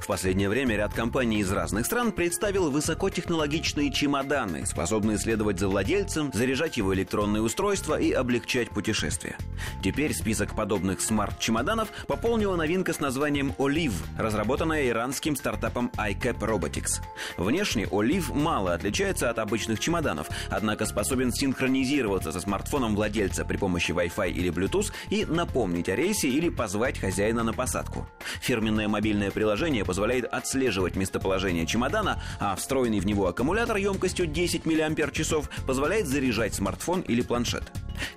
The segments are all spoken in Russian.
В последнее время ряд компаний из разных стран представил высокотехнологичные чемоданы, способные следовать за владельцем, заряжать его электронные устройства и облегчать путешествия. Теперь список подобных смарт-чемоданов пополнила новинка с названием «Олив», разработанная иранским стартапом iCap Robotics. Внешне «Олив» мало отличается от обычных чемоданов, однако способен синхронизироваться со смартфоном владельца при помощи Wi-Fi или Bluetooth и напомнить о рейсе или позвать хозяина на посадку. Фирменное мобильное приложение позволяет отслеживать местоположение чемодана, а встроенный в него аккумулятор емкостью 10 мАч позволяет заряжать смартфон или планшет.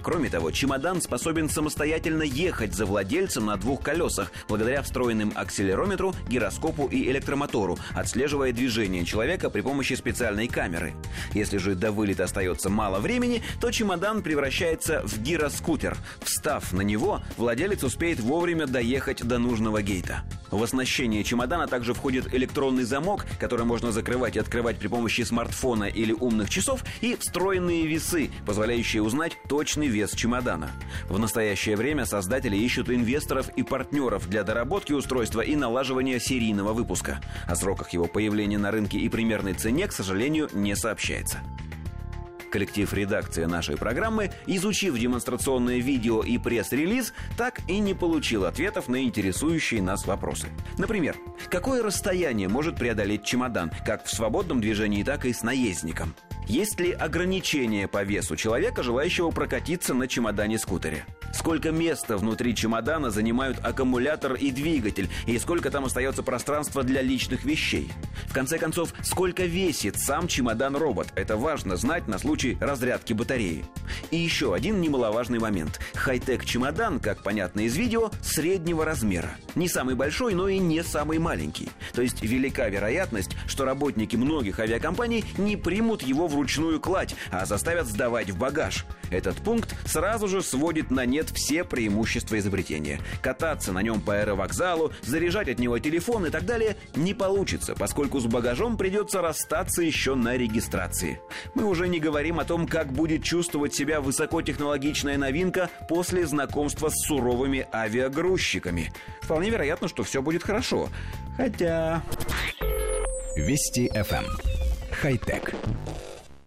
Кроме того, чемодан способен самостоятельно ехать за владельцем на двух колесах, благодаря встроенным акселерометру, гироскопу и электромотору, отслеживая движение человека при помощи специальной камеры. Если же до вылета остается мало времени, то чемодан превращается в гироскутер. Встав на него, владелец успеет вовремя доехать до нужного гейта. В оснащение чемодана также входит электронный замок, который можно закрывать и открывать при помощи смартфона или умных часов, и встроенные весы, позволяющие узнать точный вес чемодана. В настоящее время создатели ищут инвесторов и партнеров для доработки устройства и налаживания серийного выпуска. О сроках его появления на рынке и примерной цене, к сожалению, не сообщается. Коллектив редакции нашей программы, изучив демонстрационное видео и пресс-релиз, так и не получил ответов на интересующие нас вопросы. Например, какое расстояние может преодолеть чемодан, как в свободном движении, так и с наездником? Есть ли ограничения по весу человека, желающего прокатиться на чемодане-скутере? Сколько места внутри чемодана занимают аккумулятор и двигатель, и сколько там остается пространства для личных вещей? В конце концов, сколько весит сам чемодан-робот? Это важно знать на случай разрядки батареи. И еще один немаловажный момент. Хай-тек чемодан, как понятно из видео, среднего размера. Не самый большой, но и не самый маленький. То есть велика вероятность, что работники многих авиакомпаний не примут его вручную кладь, а заставят сдавать в багаж. Этот пункт сразу же сводит на нет все преимущества изобретения. Кататься на нем по аэровокзалу, заряжать от него телефон и так далее не получится, поскольку с багажом придется расстаться еще на регистрации. Мы уже не говорим о том, как будет чувствовать себя высокотехнологичная новинка после знакомства с суровыми авиагрузчиками. Вполне вероятно, что все будет хорошо. Хотя... Вести FM. Эм. Хай-тек.